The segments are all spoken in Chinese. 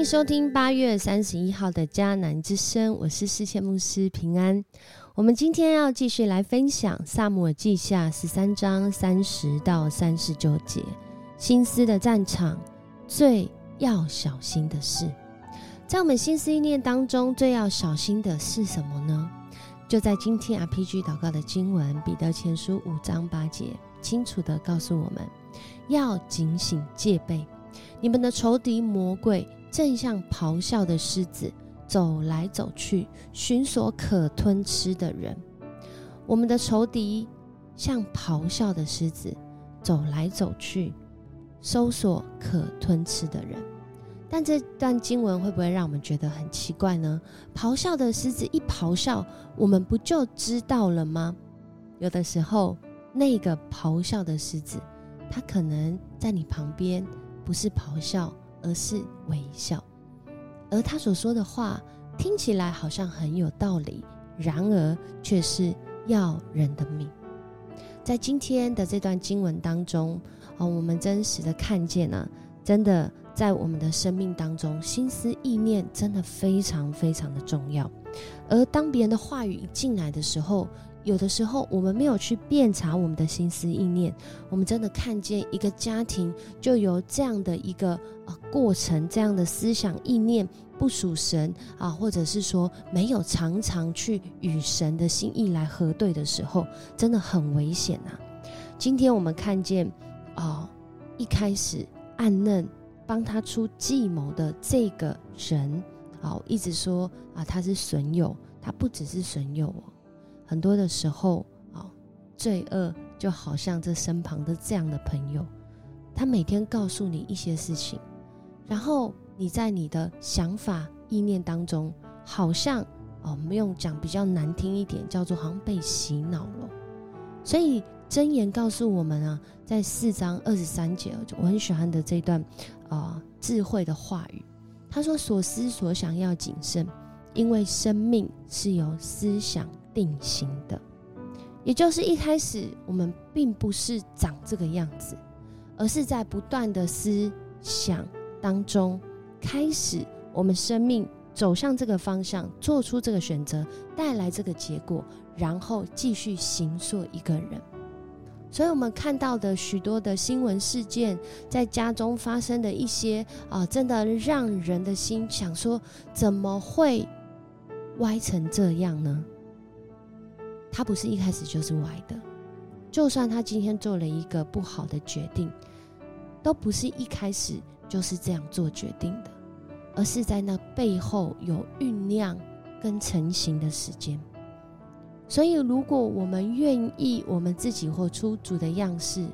迎收听八月三十一号的迦南之声，我是世界牧师平安。我们今天要继续来分享《萨姆尔记下》十三章三十到三十九节，心思的战场最要小心的事，在我们心思意念当中最要小心的是什么呢？就在今天 RPG 祷告的经文《彼得前书》五章八节，清楚的告诉我们要警醒戒备，你们的仇敌魔鬼。正像咆哮的狮子走来走去，寻索可吞吃的人。我们的仇敌像咆哮的狮子走来走去，搜索可吞吃的人。但这段经文会不会让我们觉得很奇怪呢？咆哮的狮子一咆哮，我们不就知道了吗？有的时候，那个咆哮的狮子，它可能在你旁边，不是咆哮。而是微笑，而他所说的话听起来好像很有道理，然而却是要人的命。在今天的这段经文当中，哦，我们真实的看见呢，真的在我们的生命当中，心思意念真的非常非常的重要。而当别人的话语一进来的时候，有的时候，我们没有去辨察我们的心思意念，我们真的看见一个家庭就由这样的一个呃过程，这样的思想意念不属神啊，或者是说没有常常去与神的心意来核对的时候，真的很危险呐。今天我们看见啊，一开始暗嫩帮他出计谋的这个人，哦，一直说啊他是损友，他不只是损友哦。很多的时候，啊，罪恶就好像这身旁的这样的朋友，他每天告诉你一些事情，然后你在你的想法意念当中，好像哦，我们用讲比较难听一点，叫做好像被洗脑了。所以箴言告诉我们啊，在四章二十三节，我很喜欢的这段啊智慧的话语，他说：“所思所想要谨慎，因为生命是由思想。”定型的，也就是一开始我们并不是长这个样子，而是在不断的思想当中，开始我们生命走向这个方向，做出这个选择，带来这个结果，然后继续行塑一个人。所以，我们看到的许多的新闻事件，在家中发生的一些啊，真的让人的心想说：怎么会歪成这样呢？他不是一开始就是歪的，就算他今天做了一个不好的决定，都不是一开始就是这样做决定的，而是在那背后有酝酿跟成型的时间。所以，如果我们愿意我们自己活出主的样式，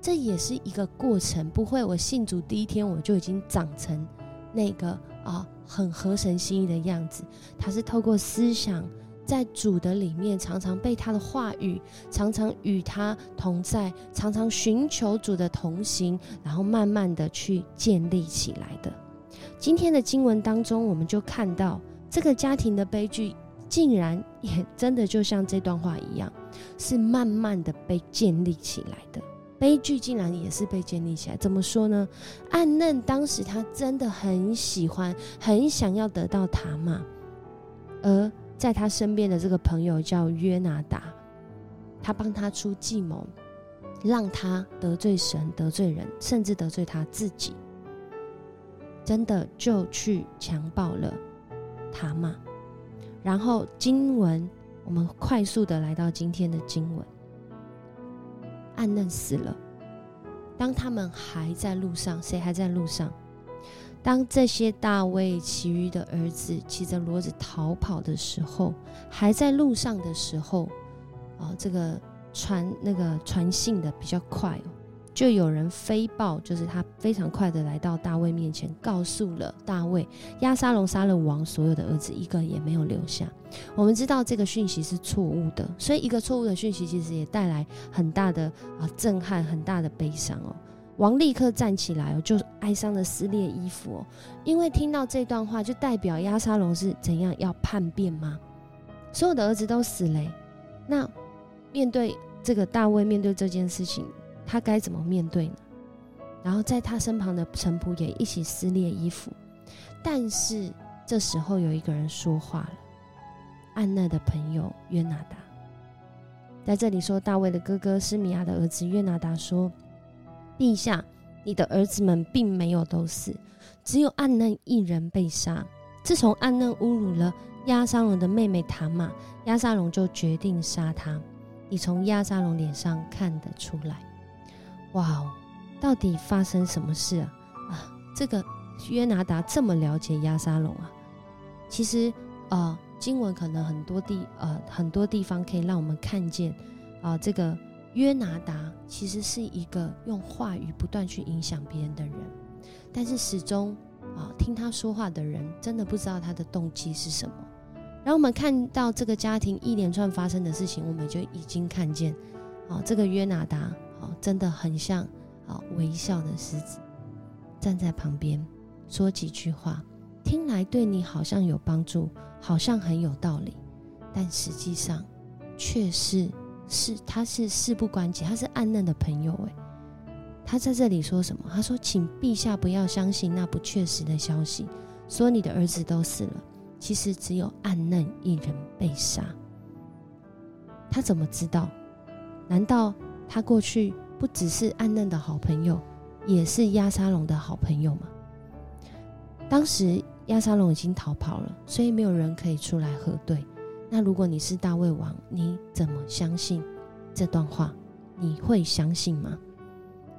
这也是一个过程，不会我信主第一天我就已经长成那个啊很合神心意的样子。他是透过思想。在主的里面，常常被他的话语，常常与他同在，常常寻求主的同行，然后慢慢的去建立起来的。今天的经文当中，我们就看到这个家庭的悲剧，竟然也真的就像这段话一样，是慢慢的被建立起来的。悲剧竟然也是被建立起来，怎么说呢？暗嫩当时他真的很喜欢，很想要得到塔玛，而。在他身边的这个朋友叫约拿达，他帮他出计谋，让他得罪神、得罪人，甚至得罪他自己。真的就去强暴了塔玛。然后经文，我们快速的来到今天的经文。暗嫩死了，当他们还在路上，谁还在路上？当这些大卫其余的儿子骑着骡子逃跑的时候，还在路上的时候，哦，这个传那个传信的比较快哦，就有人飞报，就是他非常快的来到大卫面前，告诉了大卫，亚沙龙杀了王所有的儿子，一个也没有留下。我们知道这个讯息是错误的，所以一个错误的讯息其实也带来很大的啊震撼，很大的悲伤哦。王立刻站起来哦，就哀伤的撕裂衣服，因为听到这段话，就代表亚沙龙是怎样要叛变吗？所有的儿子都死了，那面对这个大卫，面对这件事情，他该怎么面对呢？然后在他身旁的臣仆也一起撕裂衣服，但是这时候有一个人说话了，安娜的朋友约拿达在这里说：“大卫的哥哥施米亚的儿子约拿达说，陛下，你的儿子们并没有都死，只有暗嫩一人被杀。自从暗嫩侮辱了亚沙龙的妹妹塔玛，亚沙龙就决定杀他。你从亚沙龙脸上看得出来。哇哦，到底发生什么事啊？啊，这个。”约拿达这么了解亚沙龙啊？其实，呃，经文可能很多地，呃，很多地方可以让我们看见，啊，这个约拿达其实是一个用话语不断去影响别人的人，但是始终啊，听他说话的人真的不知道他的动机是什么。然后我们看到这个家庭一连串发生的事情，我们就已经看见，啊，这个约拿达，啊，真的很像啊微笑的狮子，站在旁边。说几句话，听来对你好像有帮助，好像很有道理，但实际上却是是他是事不关己，他是暗嫩的朋友。诶，他在这里说什么？他说：“请陛下不要相信那不确实的消息，说你的儿子都死了，其实只有暗嫩一人被杀。”他怎么知道？难道他过去不只是暗嫩的好朋友，也是亚沙龙的好朋友吗？当时亚沙龙已经逃跑了，所以没有人可以出来核对。那如果你是大胃王，你怎么相信这段话？你会相信吗？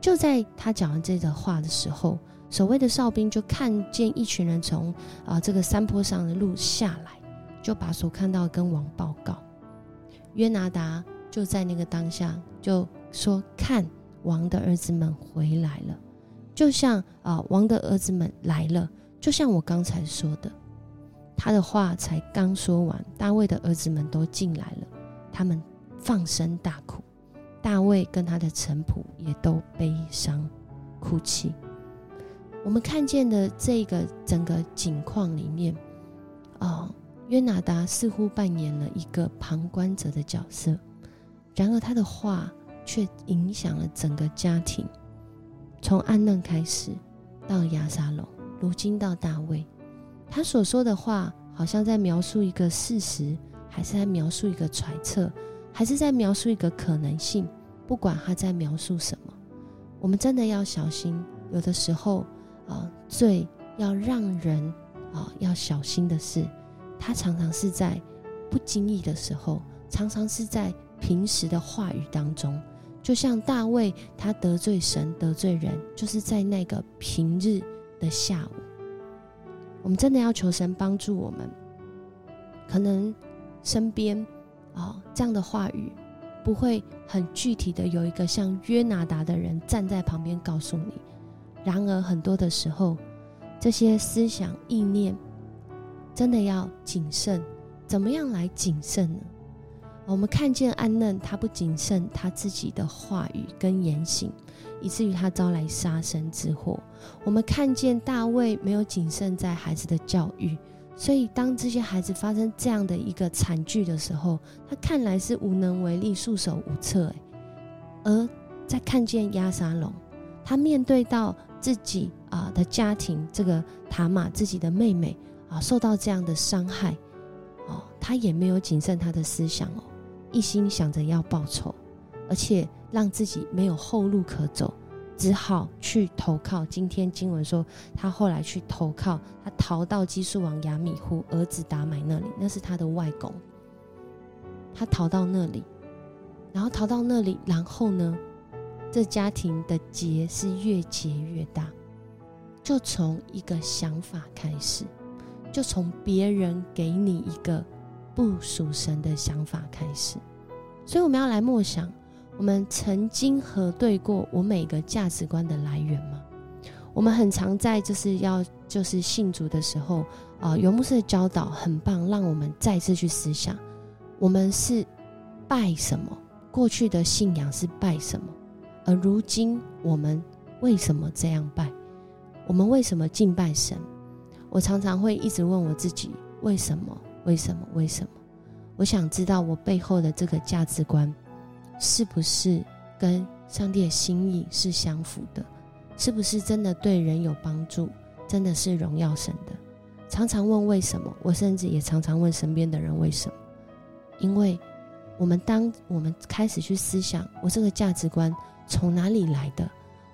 就在他讲完这个话的时候，守卫的哨兵就看见一群人从啊这个山坡上的路下来，就把所看到跟王报告。约拿达就在那个当下就说：“看，王的儿子们回来了，就像啊王的儿子们来了。”就像我刚才说的，他的话才刚说完，大卫的儿子们都进来了，他们放声大哭，大卫跟他的臣仆也都悲伤哭泣。我们看见的这个整个景况里面，啊，约拿达似乎扮演了一个旁观者的角色，然而他的话却影响了整个家庭，从安嫩开始到亚沙龙。如今到大卫，他所说的话好像在描述一个事实，还是在描述一个揣测，还是在描述一个可能性？不管他在描述什么，我们真的要小心。有的时候，啊，最要让人啊要小心的是，他常常是在不经意的时候，常常是在平时的话语当中，就像大卫他得罪神、得罪人，就是在那个平日。的下午，我们真的要求神帮助我们。可能身边啊这样的话语不会很具体的有一个像约拿达的人站在旁边告诉你。然而很多的时候，这些思想意念真的要谨慎。怎么样来谨慎呢？我们看见安嫩，他不谨慎他自己的话语跟言行，以至于他招来杀身之祸。我们看见大卫没有谨慎在孩子的教育，所以当这些孩子发生这样的一个惨剧的时候，他看来是无能为力、束手无策。而在看见亚沙龙，他面对到自己啊的家庭，这个塔玛自己的妹妹啊受到这样的伤害，哦，他也没有谨慎他的思想哦。一心想着要报仇，而且让自己没有后路可走，只好去投靠。今天经文说，他后来去投靠，他逃到基述王亚米户儿子达买那里，那是他的外公。他逃到那里，然后逃到那里，然后呢，这家庭的结是越结越大，就从一个想法开始，就从别人给你一个。不属神的想法开始，所以我们要来默想：我们曾经核对过我每个价值观的来源吗？我们很常在就是要就是信主的时候啊，游牧师的教导很棒，让我们再次去思想：我们是拜什么？过去的信仰是拜什么？而如今我们为什么这样拜？我们为什么敬拜神？我常常会一直问我自己：为什么？为什么？为什么？我想知道我背后的这个价值观，是不是跟上帝的心意是相符的？是不是真的对人有帮助？真的是荣耀神的。常常问为什么，我甚至也常常问身边的人为什么，因为我们当我们开始去思想，我这个价值观从哪里来的，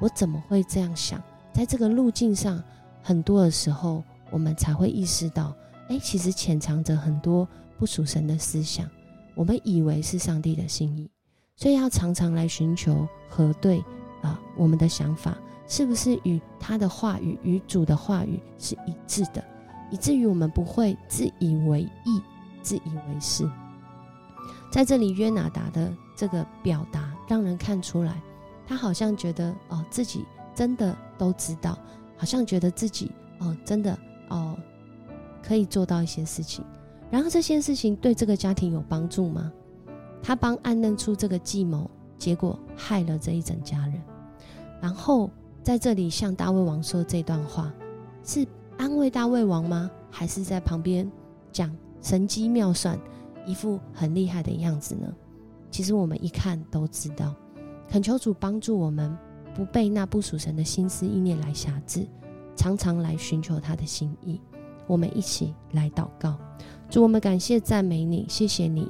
我怎么会这样想，在这个路径上，很多的时候，我们才会意识到，哎，其实潜藏着很多不属神的思想，我们以为是上帝的心意，所以要常常来寻求核对啊，我们的想法是不是与他的话语、与主的话语是一致的。以至于我们不会自以为意、自以为是。在这里，约拿达的这个表达让人看出来，他好像觉得哦，自己真的都知道，好像觉得自己哦，真的哦，可以做到一些事情。然后这些事情对这个家庭有帮助吗？他帮暗认出这个计谋，结果害了这一整家人。然后在这里向大卫王说这段话是。安慰大卫王吗？还是在旁边讲神机妙算，一副很厉害的样子呢？其实我们一看都知道，恳求主帮助我们，不被那不属神的心思意念来辖制，常常来寻求他的心意。我们一起来祷告，主，我们感谢赞美你，谢谢你，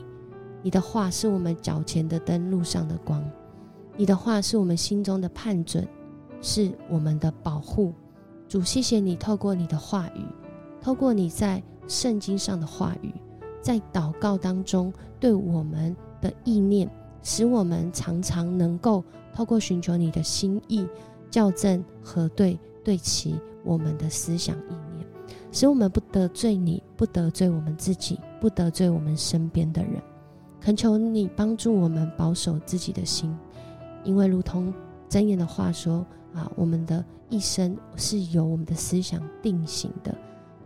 你的话是我们脚前的灯，路上的光，你的话是我们心中的判准，是我们的保护。主，谢谢你透过你的话语，透过你在圣经上的话语，在祷告当中对我们的意念，使我们常常能够透过寻求你的心意，校正核对对齐我们的思想意，使我们不得罪你，不得罪我们自己，不得罪我们身边的人。恳求你帮助我们保守自己的心，因为如同箴言的话说。啊，我们的一生是由我们的思想定型的，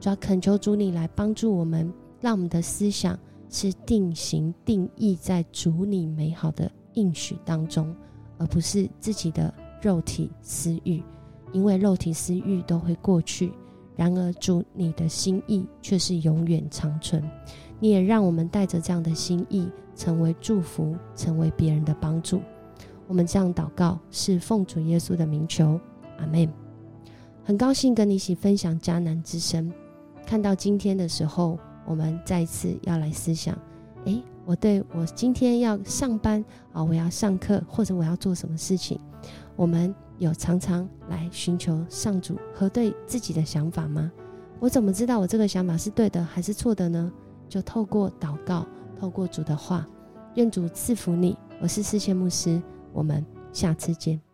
主要恳求主你来帮助我们，让我们的思想是定型、定义在主你美好的应许当中，而不是自己的肉体私欲，因为肉体私欲都会过去，然而主你的心意却是永远长存。你也让我们带着这样的心意，成为祝福，成为别人的帮助。我们这样祷告，是奉主耶稣的名求，阿门。很高兴跟你一起分享迦南之声。看到今天的时候，我们再一次要来思想：诶，我对我今天要上班啊，我要上课，或者我要做什么事情，我们有常常来寻求上主核对自己的想法吗？我怎么知道我这个想法是对的还是错的呢？就透过祷告，透过主的话，愿主赐福你。我是四千牧师。我们下次见。